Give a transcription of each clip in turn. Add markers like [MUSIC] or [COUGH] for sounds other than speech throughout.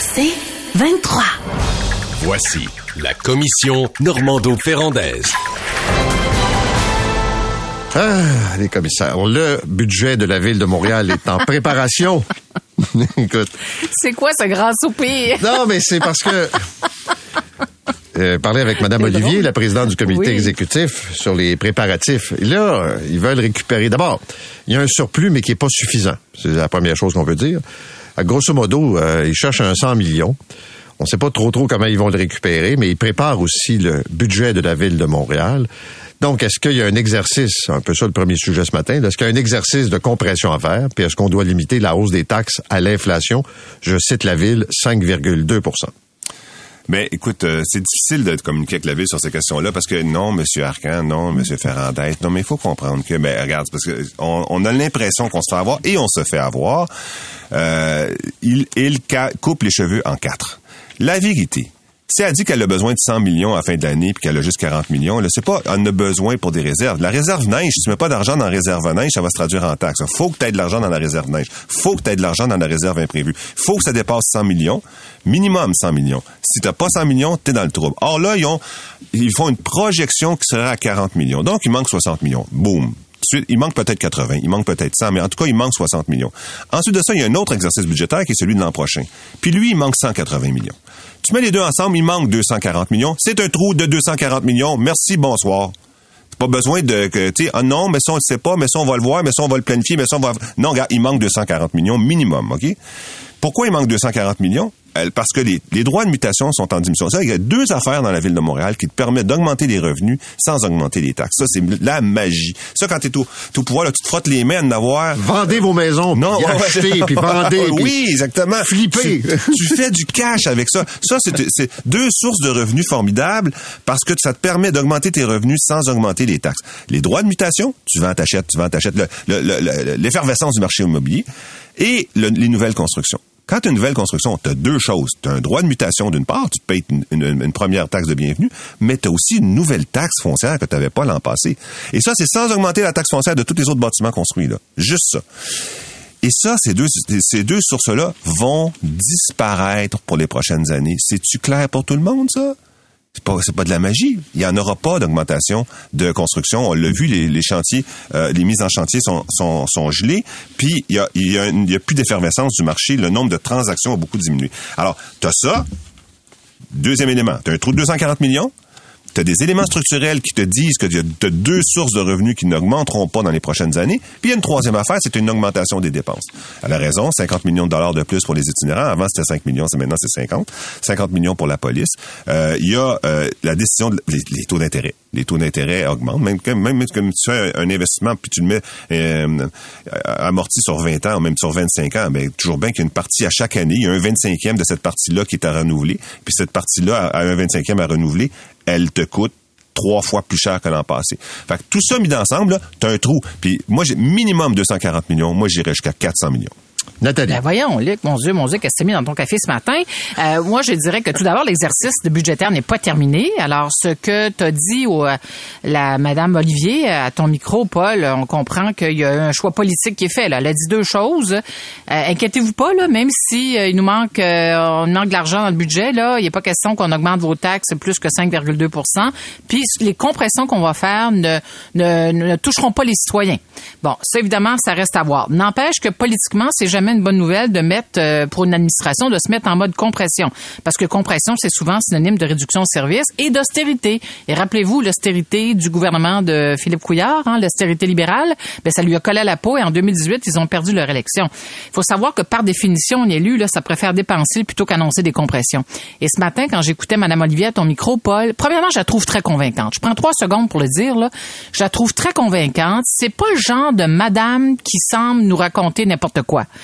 C'est 23. Voici la commission Normando-Ferrandaise. Ah, les commissaires. Le budget de la ville de Montréal est en [LAUGHS] préparation. [LAUGHS] Écoute. C'est quoi ce grand soupir? Non, mais c'est parce que. Euh, parler avec Mme Olivier, la présidente du comité Oui. exécutif, sur les préparatifs. Et là, ils veulent récupérer. D'abord, il y a un surplus, mais qui est pas suffisant. C'est la première chose qu'on veut dire. À grosso modo, euh, ils cherchent un 100 millions. On ne sait pas trop trop comment ils vont le récupérer, mais ils préparent aussi le budget de la ville de Montréal. Donc, est-ce qu'il y a un exercice, un peu ça le premier sujet ce matin, est-ce qu'il y a un exercice de compression à faire, puis est-ce qu'on doit limiter la hausse des taxes à l'inflation? Je cite la ville, 5,2 Mais écoute, euh, c'est difficile de communiquer avec la ville sur ces questions-là parce que non, Monsieur Arcan, non, Monsieur Ferrandez, non, mais il faut comprendre que, ben regarde, parce que on, on a l'impression qu'on se fait avoir et on se fait avoir. Euh, il il ca- coupe les cheveux en quatre. La vérité. Si elle dit qu'elle a besoin de 100 millions à la fin de l'année puis qu'elle a juste 40 millions, là, c'est pas, elle en a besoin pour des réserves. La réserve neige, si tu mets pas d'argent dans la réserve neige, ça va se traduire en taxes. Faut que tu aies de l'argent dans la réserve neige. Faut que tu aies de l'argent dans la réserve imprévue. Faut que ça dépasse 100 millions. Minimum 100 millions. Si t'as pas 100 millions, t'es dans le trouble. Or là, ils ont, ils font une projection qui serait à 40 millions. Donc, il manque 60 millions. Boum. Il manque peut-être 80, il manque peut-être 100, mais en tout cas, il manque 60 millions. Ensuite de ça, il y a un autre exercice budgétaire qui est celui de l'an prochain. Puis lui, il manque 180 millions. Tu mets les deux ensemble, il manque 240 millions. C'est un trou de 240 millions. Merci, bonsoir. Pas besoin de que tu sais ah non mais ça on le sait pas mais ça on va le voir mais ça on va le planifier mais ça on va non regarde il manque 240 millions minimum ok? Pourquoi il manque 240 millions? Parce que les, les droits de mutation sont en diminution ça il y a deux affaires dans la ville de Montréal qui te permettent d'augmenter les revenus sans augmenter les taxes ça c'est la magie ça quand t'es au, au pouvoir là, tu te frottes les mains à en avoir Vendez vos maisons, non, puis ouais, achetez, puis vendez. [LAUGHS] puis oui, exactement. Flippez. Tu, tu fais du cash avec ça. Ça, c'est deux sources de revenus formidables parce que ça te permet d'augmenter tes revenus sans augmenter les taxes. Les droits de mutation, tu vends, t'achètes, tu vends, t'achètes. Le- le- le- le- L'effervescence du marché immobilier et le- les nouvelles constructions. Quand tu as une nouvelle construction, tu as deux choses. Tu as un droit de mutation d'une part, tu payes une première taxe de bienvenue, mais tu as aussi une nouvelle taxe foncière que tu n'avais pas l'an passé. Et ça, c'est sans augmenter la taxe foncière de tous les autres bâtiments construits. Là. Juste ça. Et ça, ces deux, ces deux sources-là vont disparaître pour les prochaines années. C'est-tu clair pour tout le monde, ça? C'est pas, pas de la magie. Il y en aura pas d'augmentation de construction. On l'a vu, les, chantiers, euh, les mises en chantier sont, sont, gelées. Puis il y a, y a, y a plus d'effervescence du marché. Le nombre de transactions a beaucoup diminué. Alors, t'as ça. Deuxième élément, t'as un trou de 240 millions. Tu as des éléments structurels qui te disent que tu as deux sources de revenus qui n'augmenteront pas dans les prochaines années. Puis il y a une troisième affaire, c'est une augmentation des dépenses. Elle a raison, 50 millions de dollars de plus pour les itinérants. Avant, c'était 5 millions, maintenant c'est 50. 50 millions pour la police. Euh, il y a euh, la décision, de, les, taux d'intérêt. Les taux d'intérêt augmentent. Même, même comme tu fais un, investissement puis tu le mets euh, amorti sur 20 ans même sur 25 ans, ben, toujours bien qu'il y a une partie à chaque année. Il y a un 25e de cette partie-là qui est à renouveler. Puis cette partie-là, à un 25e à renouveler, elle te coûte trois fois plus cher que l'an passé. Fait que tout ça mis ensemble, là, t'as un trou. Puis moi, j'ai minimum 240 millions. Moi, j'irais jusqu'à 400 millions. Ben voyons, Luc, mon Dieu, mon Dieu, qu'est-ce que tu mis dans ton café ce matin? Euh, moi, je dirais que tout d'abord, l'exercice budgétaire n'est pas terminé. Alors, ce que tu as dit au, euh, la Madame Olivier à ton micro, Paul, on comprend qu'il y a un choix politique qui est fait. Là. Elle a dit deux choses. Euh, inquiétez-vous pas, là, même si euh, il nous manque, euh, on manque de l'argent dans le budget, là, il n'est pas question qu'on augmente vos taxes plus que 5,2% Puis les compressions qu'on va faire ne, ne, ne toucheront pas les citoyens. Bon, ça évidemment, ça reste à voir. N'empêche que politiquement, c'est une bonne nouvelle de mettre euh, pour une administration de se mettre en mode compression, parce que compression, c'est souvent synonyme de réduction de services et d'austérité. Et rappelez-vous l'austérité du gouvernement de Philippe Couillard, hein, l'austérité libérale, ben ça lui a collé à la peau et en 2018, ils ont perdu leur élection. Il faut savoir que par définition, un élu, là, ça préfère dépenser plutôt qu'annoncer des compressions. Et ce matin, quand j'écoutais Mme Olivier à ton micro, Paul, premièrement, je la trouve très convaincante. Je prends trois secondes pour le dire, là. Je la trouve très convaincante. C'est pas le genre de madame qui semble nous raconter n'importe quoi.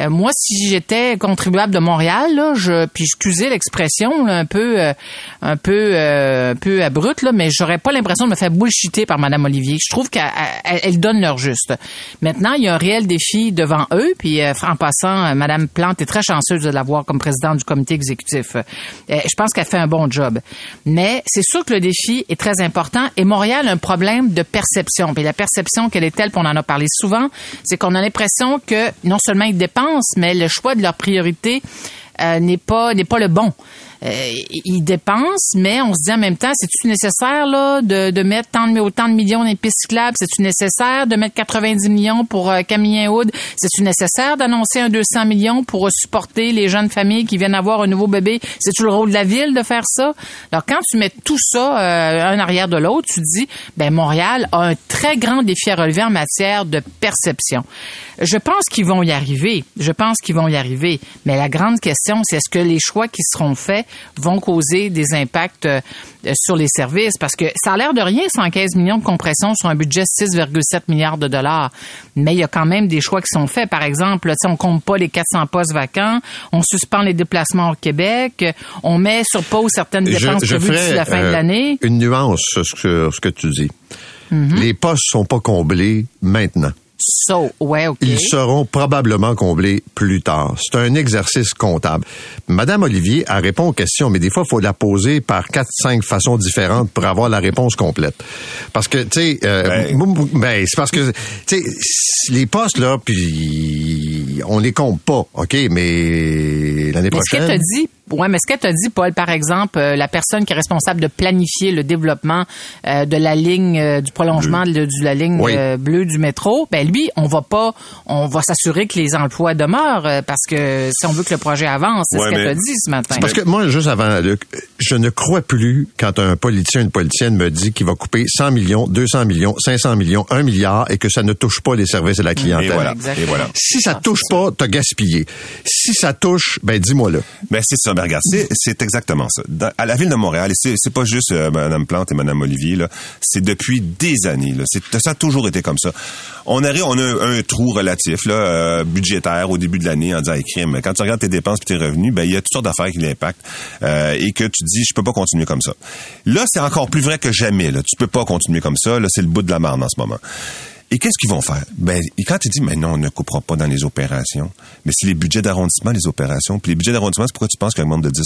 Euh, moi, si j'étais contribuable de Montréal, là, je, puis excusez l'expression un peu, euh, un peu, euh, un peu abrupte, là, mais j'aurais pas l'impression de me faire bullshiter par Madame Olivier. Je trouve qu'elle elle- elle donne leur juste. Maintenant, il y a un réel défi devant eux. Puis, euh, en passant, euh, Madame Plante est très chanceuse de l'avoir comme présidente du comité exécutif. Euh, je pense qu'elle fait un bon job. Mais c'est sûr que le défi est très important. Et Montréal a un problème de perception. Puis la perception qu'elle est telle, puis on en a parlé souvent, c'est qu'on a l'impression que non seulement ils mais le choix de leur priorité euh, n'est pas le bon. Euh, ils dépensent, mais on se dit en même temps, c'est-tu nécessaire là de, de mettre tant de, autant de millions dans les pistes cyclables? C'est-tu nécessaire de mettre 90 millions pour euh, Camille Hood? C'est-tu nécessaire d'annoncer un 200 millions pour supporter les jeunes familles qui viennent avoir un nouveau bébé? C'est-tu le rôle de la ville de faire ça? Alors quand tu mets tout ça euh, un arrière de l'autre, tu te dis, ben Montréal a un très grand défi à relever en matière de perception. Je pense qu'ils vont y arriver. Je pense qu'ils vont y arriver. Mais la grande question, c'est est-ce que les choix qui seront faits vont causer des impacts euh, sur les services? Parce que ça a l'air de rien, 115 millions de compression sur un budget de 6,7 milliards de dollars. Mais il y a quand même des choix qui sont faits. Par exemple, on compte pas les 400 postes vacants, on suspend les déplacements au Québec, on met sur pause certaines dépenses prévues d'ici la fin de euh, l'année. une nuance sur ce que, tu dis. Mm-hmm. Les postes sont pas comblés maintenant. So, ouais, OK. Ils seront probablement comblés plus tard. C'est un exercice comptable. Madame Olivier, elle répond aux questions, mais des fois, il faut la poser par quatre, cinq façons différentes pour avoir la réponse complète. Parce que, tu sais, euh, Ben. ben, c'est parce que, tu sais, les postes, là, puis on les compte pas, OK, mais l'année Mais ce prochaine... t'a dit, ouais, mais ce qu'elle t'a dit, Paul, par exemple, euh, la personne qui est responsable de planifier le développement euh, de la ligne euh, du prolongement de, de la ligne Oui. euh, bleue du métro, ben lui, on va pas, on va s'assurer que les emplois demeurent euh, parce que si on veut que le projet avance, c'est Ouais, ce qu'elle mais- t'a dit ce matin. Parce que moi, juste avant, Luc, je ne crois plus quand un politicien, une politicienne me dit qu'il va couper 100 millions, 200 millions, 500 millions, 1 milliard et que ça ne touche pas les services de la clientèle. Et voilà. Exactement. Et voilà. Si ça touche pas, t'as gaspillé. Si ça touche, ben dis-moi-le. Ben c'est ça, ben regarde, c'est, c'est exactement ça. Dans- à la ville de Montréal, et c'est, c'est pas juste euh, Mme Plante et Mme Olivier, là, c'est depuis des années. Là, c'est, ça a toujours été comme ça. On arrive, on a un, un trou relatif là, euh, budgétaire au début de l'année en disant hey, crime, quand tu regardes tes dépenses et tes revenus, ben il y a toutes sortes d'affaires qui l'impactent euh, et que tu dis je peux pas continuer comme ça. Là, c'est encore plus vrai que jamais. Là. Tu peux pas continuer comme ça. Là, c'est le bout de la marne en ce moment. Et qu'est-ce qu'ils vont faire? Ben, quand tu dis, mais non, on ne coupera pas dans les opérations. Mais c'est les budgets d'arrondissement, les opérations. Puis les budgets d'arrondissement, c'est pourquoi tu penses qu'ils augmentent de 10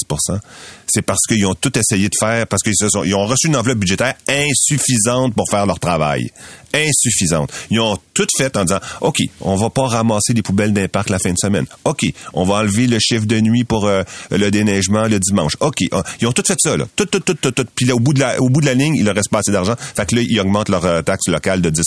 C'est parce qu'ils ont tout essayé de faire, parce qu'ils sont, ils ont reçu une enveloppe budgétaire insuffisante pour faire leur travail. Insuffisante. Ils ont tout fait en disant, OK, on va pas ramasser les poubelles d'un parc la fin de semaine. OK, on va enlever le chiffre de nuit pour euh, le déneigement le dimanche. OK, ils ont tout fait ça, là. Tout, tout, tout, tout, tout. Puis là, au bout de la, au bout de la ligne, il leur reste pas assez d'argent. Fait que là, ils augmentent leur euh, taxe locale de 10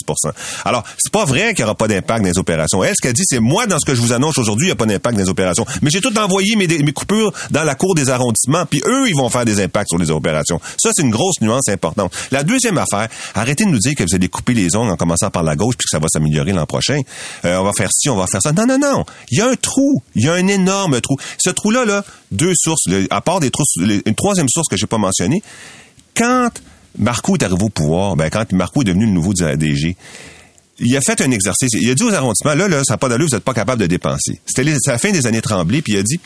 Alors, c'est pas vrai qu'il y aura pas d'impact dans les opérations. Elle, ce qu'elle dit, c'est moi, dans ce que je vous annonce aujourd'hui, il n'y a pas d'impact dans les opérations. Mais j'ai tout envoyé mes, mes coupures dans la cour des arrondissements, puis eux, ils vont faire des impacts sur les opérations. Ça, c'est une grosse nuance importante. La deuxième affaire, arrêtez de nous dire que vous allez couper les ongles en commençant par la gauche, puis que ça va s'améliorer l'an prochain. Euh, on va faire ci, on va faire ça. Non, non, non. Il y a un trou. Il y a un énorme trou. Ce trou-là, là, deux sources. À part des trous, une troisième source que j'ai pas mentionnée, quand Marco est arrivé au pouvoir, ben quand Marco est devenu le nouveau DG, il a fait un exercice. Il a dit aux arrondissements, là, là, ça n'a pas d'allure, vous n'êtes pas capable de dépenser. C'était la fin des années Tremblay, puis il a dit,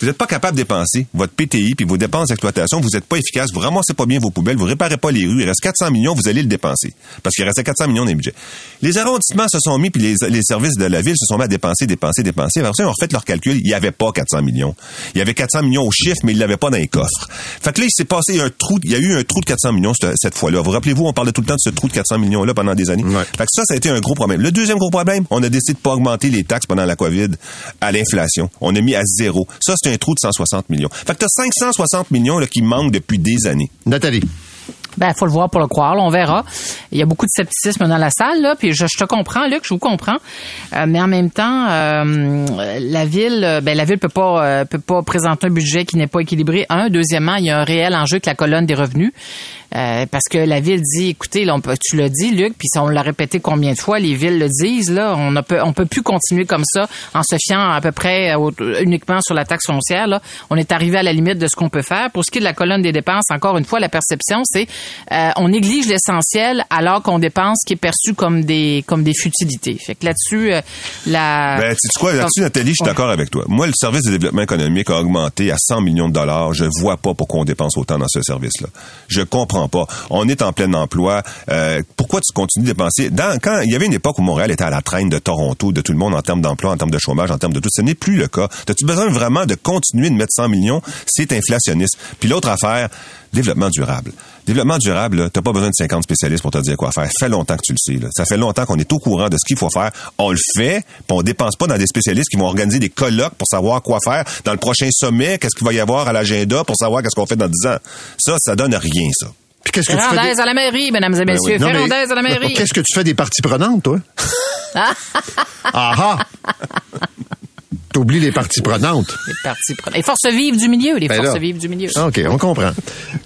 vous n'êtes pas capable de dépenser votre PTI puis vos dépenses d'exploitation, vous n'êtes pas efficace, vous ramassez pas bien vos poubelles, vous réparez pas les rues, il reste 400 millions, vous allez le dépenser. Parce qu'il restait 400 millions dans les budgets. Les arrondissements se sont mis, puis les, les services de la ville se sont mis à dépenser, dépenser, dépenser. Alors, ça, ils ont refait leur calcul, il n'y avait pas 400 millions. Il y avait 400 millions au chiffre, mais ils l'avaient pas dans les coffres. Fait que là, il s'est passé un trou, il y a eu un trou de 400 millions cette, cette fois-là. Vous rappelez-vous, on parlait tout le temps de ce trou de 400 millions-là pendant des années. Ouais. Fait que ça, ça a été un gros problème. Le deuxième gros problème, on a décidé de pas augmenter les taxes pendant la COVID à l'inflation. On a mis à zéro. Ça, c'est un trou de 160 millions. Fait que t'as 560 millions là, qui manquent depuis des années. Nathalie. Ben, faut le voir pour le croire. là, on verra. Il y a beaucoup de scepticisme dans la salle, là. Puis je, je te comprends, Luc, je vous comprends. Euh, mais en même temps, euh, la ville, euh, ben la ville peut pas euh, peut pas présenter un budget qui n'est pas équilibré. Un, deuxièmement, il y a un réel enjeu avec la colonne des revenus. Euh, parce que la ville dit, écoutez, là, on peut- tu l'as dit, Luc, puis on l'a répété combien de fois, les villes le disent, là, on ne peut, on peut plus continuer comme ça en se fiant à peu près au- uniquement sur la taxe foncière. Là. On est arrivé à la limite de ce qu'on peut faire. Pour ce qui est de la colonne des dépenses, encore une fois, la perception, c'est euh, on néglige l'essentiel alors qu'on dépense ce qui est perçu comme des comme des futilités. Fait que là-dessus, euh, la Ben, tu quoi, là-dessus, Nathalie, je suis d'accord avec toi. Moi, le service de développement économique a augmenté à 100 millions de dollars. Je vois pas pourquoi on dépense autant dans ce service-là. Je comprends pas. On est en plein emploi. Euh, pourquoi tu continues de dépenser? Dans, quand il y avait une époque où Montréal était à la traîne de Toronto, de tout le monde en termes d'emploi, en termes de chômage, en termes de tout, ce n'est plus le cas. As-tu besoin vraiment de continuer de mettre 100 millions? C'est inflationniste. Puis l'autre affaire, développement durable. Développement durable, t'as pas besoin de 50 spécialistes pour te dire quoi faire. Ça fait longtemps que tu le sais. Là. Ça fait longtemps qu'on est au courant de ce qu'il faut faire. On le fait, puis on dépense pas dans des spécialistes qui vont organiser des colloques pour savoir quoi faire dans le prochain sommet, qu'est-ce qu'il va y avoir à l'agenda pour savoir qu'est-ce qu'on fait dans 10 ans. Ça, ça donne rien, ça. Puis qu'est-ce que tu fais? Ferrandaise des- à la mairie, mesdames et Ben messieurs. oui. Non, mais- Ferrandaise à la mairie. Qu'est-ce que tu fais des parties prenantes, toi? [LAUGHS] ah ah! T'oublies les parties prenantes. Les partis prenants. Les forces vives du milieu, les Ben forces là. vives du milieu. OK, on comprend.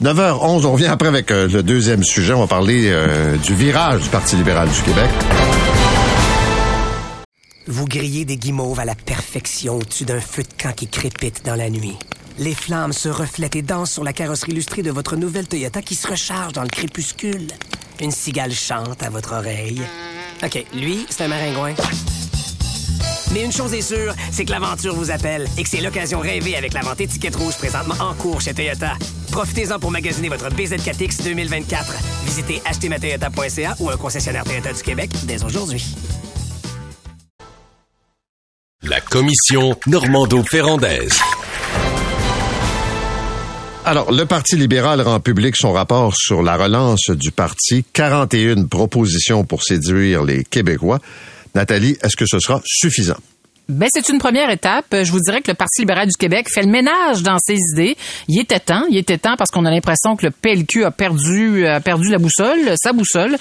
9h11, on revient après avec euh, le deuxième sujet. On va parler euh, du virage du Parti libéral du Québec. Vous grillez des guimauves à la perfection au-dessus d'un feu de camp qui crépite dans la nuit. Les flammes se reflètent et dansent sur la carrosserie illustrée de votre nouvelle Toyota qui se recharge dans le crépuscule. Une cigale chante à votre oreille. OK, lui, c'est un maringouin. Mais une chose est sûre, c'est que l'aventure vous appelle et que c'est l'occasion rêvée avec la vente étiquette rouge présentement en cours chez Toyota. Profitez-en pour magasiner votre BZ4X 2024. Visitez achetermatoyota.ca ou un concessionnaire Toyota du Québec dès aujourd'hui. La commission Normando-Ferrandaise. Alors, le Parti libéral rend public son rapport sur la relance du parti. 41 propositions pour séduire les Québécois. Nathalie, est-ce que ce sera suffisant? Ben, c'est une première étape. Je vous dirais que le Parti libéral du Québec fait le ménage dans ses idées. Il était temps. Il était temps parce qu'on a l'impression que le PLQ a perdu, a perdu la boussole, sa boussole.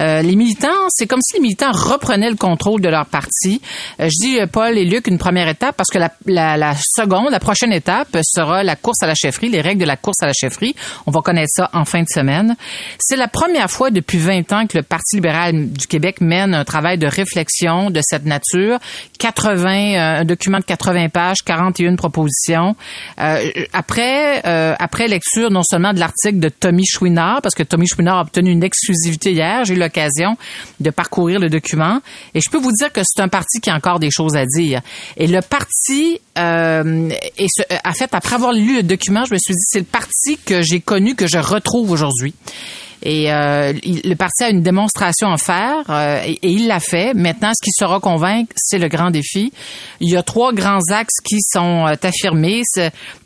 Euh, les militants, c'est comme si les militants reprenaient le contrôle de leur parti. Euh, je dis, euh, Paul et Luc, une première étape parce que la, la, la seconde, la prochaine étape sera la course à la chefferie, les règles de la course à la chefferie. On va connaître ça en fin de semaine. C'est la première fois depuis 20 ans que le Parti libéral du Québec mène un travail de réflexion de cette nature. 80, euh, un document de 80 pages, 41 propositions. Euh, après, euh, après lecture non seulement de l'article de Tommy Chouinard, parce que Tommy Chouinard a obtenu une exclusivité hier, j'ai eu l'occasion de parcourir le document, et je peux vous dire que c'est un parti qui a encore des choses à dire. Et le parti, a fait, après avoir lu le document, je me suis dit, c'est le parti que j'ai connu, que je retrouve aujourd'hui. Et euh, le parti a une démonstration à faire euh, et, il l'a fait. Maintenant, ce qui sera convaincre, c'est le grand défi. Il y a trois grands axes qui sont euh, affirmés,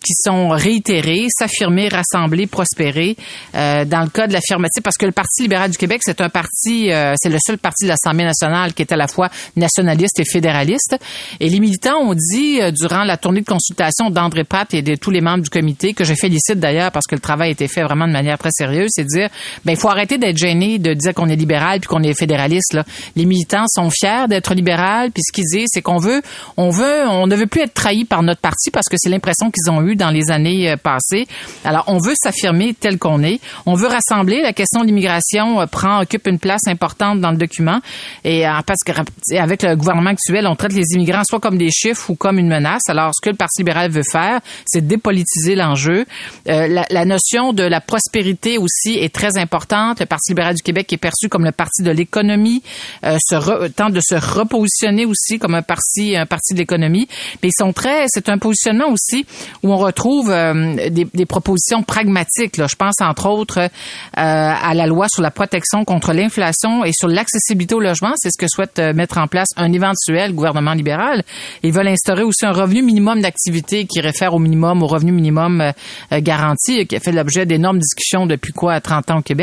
qui sont réitérés, s'affirmer, rassembler, prospérer. Euh, dans le cas de l'affirmative, parce que le Parti libéral du Québec, c'est un parti, euh, c'est le seul parti de l'Assemblée nationale qui est à la fois nationaliste et fédéraliste. Et les militants ont dit euh, durant la tournée de consultation d'André Pratt et de tous les membres du comité, que je félicite d'ailleurs parce que le travail a été fait vraiment de manière très sérieuse, c'est dire, ben il faut arrêter d'être gêné de dire qu'on est libéral puis qu'on est fédéraliste. Là. Les militants sont fiers d'être libéral puis ce qu'ils disent, c'est qu'on veut, on veut, on ne veut plus être trahi par notre parti parce que c'est l'impression qu'ils ont eu dans les années euh, passées. Alors on veut s'affirmer tel qu'on est. On veut rassembler. La question de l'immigration euh, prend occupe une place importante dans le document et euh, parce que avec le gouvernement actuel, on traite les immigrants soit comme des chiffres ou comme une menace. Alors ce que le Parti libéral veut faire, c'est dépolitiser l'enjeu. Euh, la, la notion de la prospérité aussi est très importante. Le Parti libéral du Québec est perçu comme le parti de l'économie, euh, se re- tente de se repositionner aussi comme un parti, un parti de l'économie. Mais ils sont très, c'est un positionnement aussi où on retrouve euh, des, des propositions pragmatiques. Là. Je pense entre autres euh, à la loi sur la protection contre l'inflation et sur l'accessibilité au logement. C'est ce que souhaite euh, mettre en place un éventuel gouvernement libéral. Ils veulent instaurer aussi un revenu minimum d'activité qui réfère au minimum, au revenu minimum euh, euh, garanti, qui a fait l'objet d'énormes discussions depuis quoi 30 ans au Québec.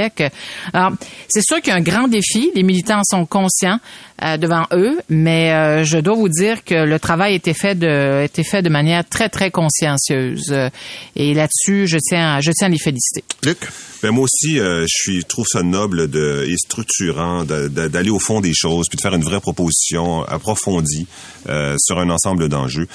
Alors, c'est sûr qu'il y a un grand défi. Les militants en sont conscients euh, devant eux, mais euh, je dois vous dire que le travail a été fait de, a été fait de manière très très consciencieuse. Euh, Et là-dessus, je tiens, à- je tiens à les féliciter. Luc? Ben moi aussi, euh, je suis trouve ça noble de, et structurant d'aller au fond des choses, puis de faire une vraie proposition approfondie euh, sur un ensemble d'enjeux.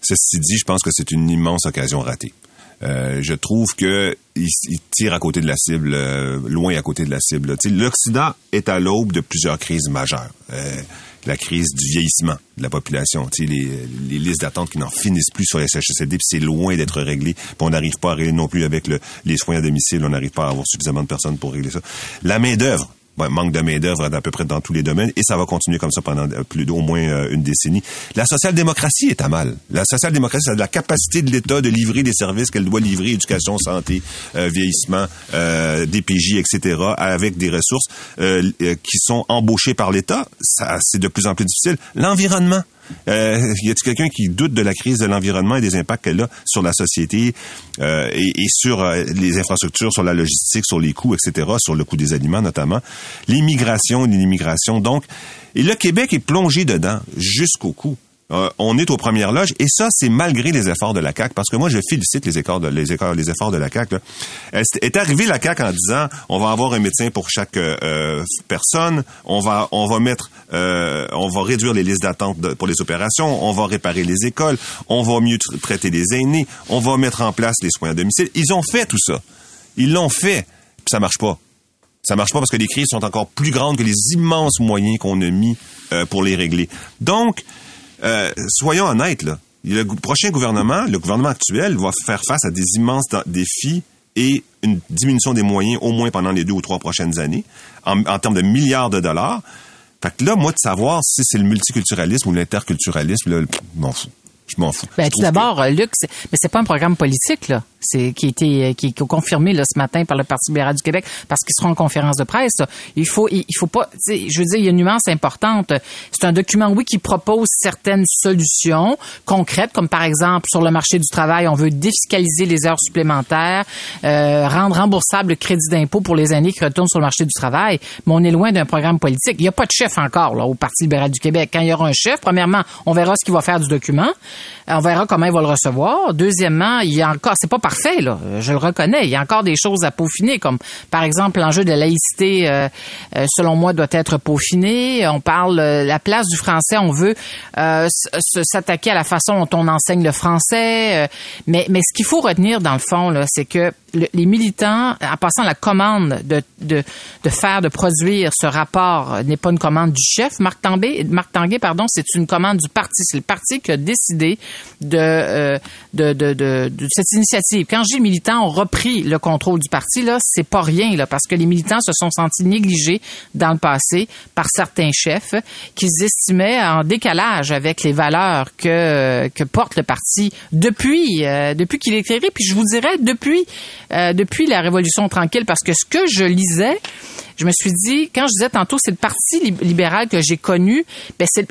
Ceci dit, je pense que c'est une immense occasion ratée. Euh, je trouve que il, il tire à côté de la cible, euh, loin à côté de la cible. L'Occident est à l'aube de plusieurs crises majeures. Euh, la crise du vieillissement de la population, les, les listes d'attente qui n'en finissent plus sur les CHSLD, puis c'est loin d'être réglé. Puis on n'arrive pas à régler non plus avec le, les soins à domicile, on n'arrive pas à avoir suffisamment de personnes pour régler ça. La main d'œuvre, Ouais, manque de main-d'œuvre à peu près dans tous les domaines et ça va continuer comme ça pendant euh, plus d'au moins euh, une décennie. La social-démocratie est à mal. La social-démocratie, a la capacité de l'État de livrer des services qu'elle doit livrer, éducation, santé, euh, vieillissement, euh, DPJ, etc., avec des ressources qui sont embauchées par l'État. Ça, c'est de plus en plus difficile. L'environnement. Euh, y a-t-il quelqu'un qui doute de la crise de l'environnement et des impacts qu'elle a sur la société euh, et, et, sur euh, les infrastructures, sur la logistique, sur les coûts, etc., sur le coût des aliments notamment, l'immigration l'immigration. Donc, et le Québec est plongé dedans jusqu'au cou. Euh, on est aux premières loges et ça c'est malgré les efforts de la CAC parce que moi je félicite les efforts de les, efforts, les efforts de la CAC. Est, est arrivé la CAC en disant on va avoir un médecin pour chaque euh, personne, on va on va mettre euh, on va réduire les listes d'attente pour les opérations, on va réparer les écoles, on va mieux traiter les aînés, on va mettre en place les soins à domicile. Ils ont fait tout ça. Ils l'ont fait. Puis ça marche pas. Ça marche pas parce que les crises sont encore plus grandes que les immenses moyens qu'on a mis euh, pour les régler. Donc, euh, soyons honnêtes, là. Le prochain gouvernement, le gouvernement actuel, va faire face à des immenses défis et une diminution des moyens au moins pendant les deux ou trois prochaines années, en, en termes de milliards de dollars. Fait que là, moi, de savoir si c'est le multiculturalisme ou l'interculturalisme, là, m'en fous. Je m'en fous. Ben, tout d'abord, que... Luc, mais c'est pas un programme politique, là. C'est qui a été qui est confirmé là, ce matin par le Parti libéral du Québec parce qu'ils seront en conférence de presse. Il faut il faut pas je veux dire il y a une nuance importante. C'est un document oui qui propose certaines solutions concrètes comme par exemple sur le marché du travail, on veut défiscaliser les heures supplémentaires, euh, rendre remboursable le crédit d'impôt pour les années qui retournent sur le marché du travail, mais on est loin d'un programme politique. Il n'y a pas de chef encore là au Parti libéral du Québec. Quand il y aura un chef, premièrement, on verra ce qu'il va faire du document. On verra comment il va le recevoir. Deuxièmement, il y a encore c'est pas parfait, là. Je le reconnais. Il y a encore des choses à peaufiner, comme par exemple l'enjeu de la laïcité, euh, euh, selon moi, doit être peaufiné. On parle euh, la place du français. On veut s'attaquer à la façon dont on enseigne le français. mais, ce qu'il faut retenir dans le fond, c'est que le, les militants, en passant la commande de, de, de faire, de produire ce rapport, n'est pas une commande du chef, Marc Tanguay, Marc Tanguay pardon, c'est une commande du parti. C'est le parti qui a décidé de, euh, de, de, de, de, cette initiative. Quand dis militants ont repris le contrôle du parti, là, c'est pas rien, là, parce que les militants se sont sentis négligés dans le passé par certains chefs qu'ils estimaient en décalage avec les valeurs que, que porte le parti depuis, euh, depuis qu'il est créé. Puis je vous dirais, depuis euh, depuis la Révolution tranquille, parce que ce que je lisais, je me suis dit, quand je disais tantôt, c'est le parti libéral que j'ai connu, ben c'est,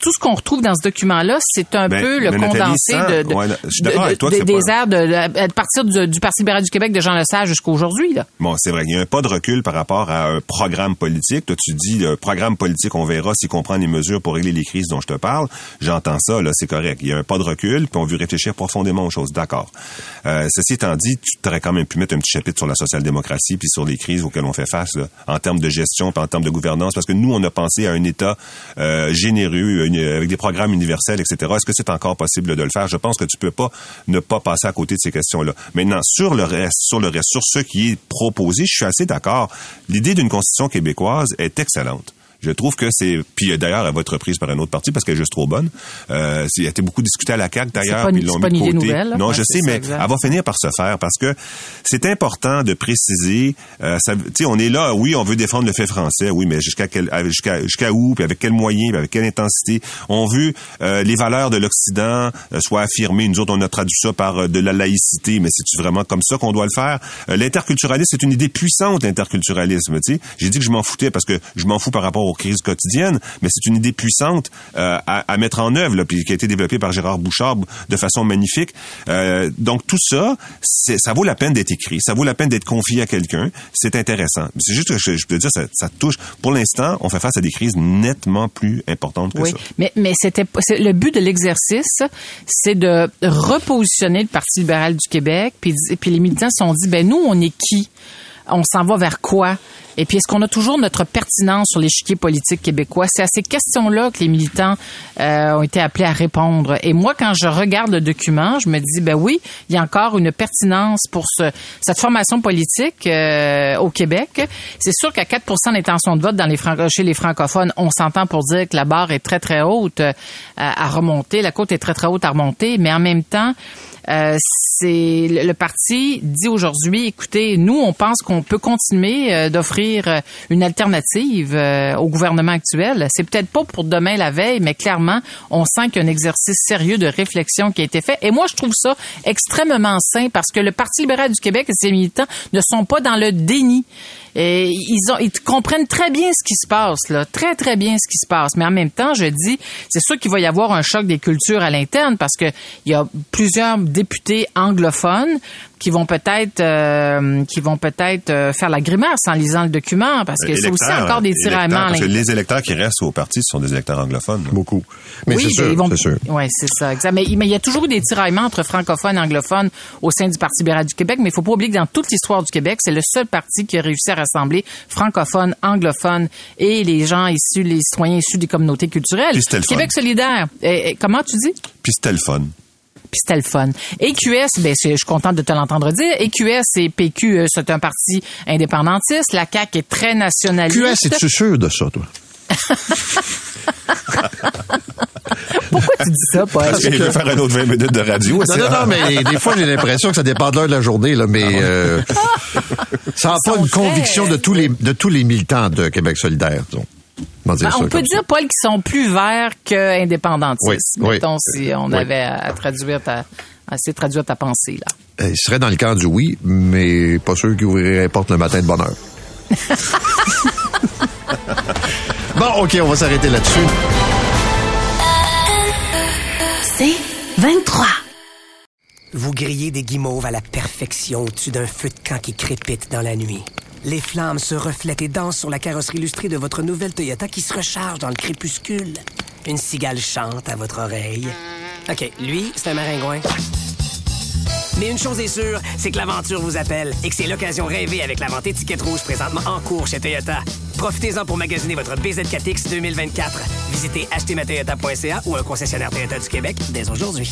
tout ce qu'on retrouve dans ce document-là, c'est un ben, peu le condensé de, de, ouais, de, toi de des airs de, de, partir du, du, Parti libéral du Québec de Jean Lesage jusqu'à aujourd'hui. Bon, c'est vrai, il y a un pas de recul par rapport à un programme politique. Toi, tu dis, le programme politique, on verra s'il comprend les mesures pour régler les crises dont je te parle. J'entends ça, là, c'est correct. Il y a un pas de recul, puis on veut réfléchir profondément aux choses. D'accord. Euh, ceci étant dit, tu t'aurais quand même pu mettre un petit chapitre sur la social-démocratie puis sur les crises auxquelles on fait face. Là en termes de gestion, en termes de gouvernance, parce que nous, on a pensé à un État euh, généreux, avec des programmes universels, etc. Est-ce que c'est encore possible de le faire? Je pense que tu peux pas ne pas passer à côté de ces questions-là. Maintenant, sur le reste, sur le reste, sur ce qui est proposé, je suis assez d'accord. L'idée d'une constitution québécoise est excellente. Je trouve que c'est puis d'ailleurs elle va être reprise par un autre parti parce qu'elle est juste trop bonne. Euh, il a été beaucoup discuté à la CAQ d'ailleurs puis ils l'ont mis de côté. Nouvelle, non, je sais mais exact. elle va finir par se faire parce que c'est important de préciser euh, tu sais on est là oui, on veut défendre le fait français, oui, mais jusqu'à quel jusqu'à jusqu'à où puis avec quels moyens, puis avec quelle intensité? On veut euh, les valeurs de l'occident euh, soient affirmées. Nous autres on a traduit ça par euh, de la laïcité, mais c'est vraiment comme ça qu'on doit le faire? Euh, L'interculturalisme c'est une idée puissante l'interculturalisme, tu sais. J'ai dit que je m'en foutais parce que je m'en fous par rapport aux crises quotidiennes, mais c'est une idée puissante euh, à, à, mettre en œuvre, là, puis qui a été développée par Gérard Bouchard de façon magnifique. Euh, donc tout ça, ça vaut la peine d'être écrit, ça vaut la peine d'être confié à quelqu'un. C'est intéressant. C'est juste que je, je peux dire, ça, ça touche. Pour l'instant, on fait face à des crises nettement plus importantes que oui, ça. Mais, mais c'était le but de l'exercice, c'est de repositionner le Parti libéral du Québec, puis, puis les militants se sont dit, ben nous, on est qui? On s'en va vers quoi? Et puis, est-ce qu'on a toujours notre pertinence sur l'échiquier politique québécois? C'est à ces questions-là que les militants euh, ont été appelés à répondre. Et moi, quand je regarde le document, je me dis, ben oui, il y a encore une pertinence pour ce, cette formation politique euh, au Québec. C'est sûr qu'à 4% d'intention de vote dans les chez les francophones, on s'entend pour dire que la barre est très, très haute euh, à remonter. La côte est très, très haute à remonter. Mais en même temps, euh, c'est le parti dit aujourd'hui, écoutez, nous, on pense qu'on peut continuer euh, d'offrir euh, une alternative euh, au gouvernement actuel. C'est peut-être pas pour demain la veille, mais clairement, on sent qu'il y a un exercice sérieux de réflexion qui a été fait. Et moi, je trouve ça extrêmement sain parce que le Parti libéral du Québec et ses militants ne sont pas dans le déni. Et ils, ont, ils comprennent très bien ce qui se passe, là, très très bien ce qui se passe. Mais en même temps, je dis, c'est sûr qu'il va y avoir un choc des cultures à l'interne parce que il y a plusieurs députés anglophones qui vont peut-être euh, qui vont peut-être euh, faire la grimace en lisant le document parce que c'est aussi encore des tiraillements Parce que les électeurs qui restent au parti, ce sont des électeurs anglophones. là. Beaucoup. Mais oui, c'est sûr, ils vont. c'est sûr. Ouais, c'est ça, exact. Mais, mais il y a toujours eu des tiraillements entre francophones et anglophones au sein du Parti libéral du Québec. Mais il faut pas oublier que dans toute l'histoire du Québec, c'est le seul parti qui a réussi à rassembler francophones, anglophones et les gens issus, les citoyens issus des communautés culturelles. Puis le fun. Québec solidaire. Comment tu dis? Puis c'était le fun. Puis c'était le fun. EQS, ben, c'est- je suis contente de te l'entendre dire. EQS et PQ, euh, c'est un parti indépendantiste. La CAQ est très nationaliste. QS, es-tu sûr de ça, toi? [LAUGHS] Pourquoi tu dis ça, Paul? Parce qu'il veut faire un autre 20 minutes de radio. Non, non, non, mais des fois, j'ai l'impression que ça dépend de l'heure de la journée, là, mais euh, ça n'a pas une conviction de tous les de tous les militants de Québec solidaire, disons. On Ben, ça on peut dire, Paul, qu'ils sont plus verts que indépendantistes. Oui, oui. Mettons, si on Oui. avait à, à traduire ta, à essayer de traduire ta pensée, là. ça. Euh, Il serait dans le camp du oui, mais pas sûr qu'il ouvrirait la porte le matin de bonne heure. [LAUGHS] bon, OK, on va s'arrêter là-dessus. C'est 23. Vous grillez des guimauves à la perfection au-dessus d'un feu de camp qui crépite dans la nuit. Les flammes se reflètent et dansent sur la carrosserie illustrée de votre nouvelle Toyota qui se recharge dans le crépuscule. Une cigale chante à votre oreille. OK, lui, c'est un maringouin. Mais une chose est sûre, c'est que l'aventure vous appelle et que c'est l'occasion rêvée avec la vente étiquette rouge présentement en cours chez Toyota. Profitez-en pour magasiner votre BZ4X 2024. Visitez achetermatoyota.ca ou un concessionnaire Toyota du Québec dès aujourd'hui.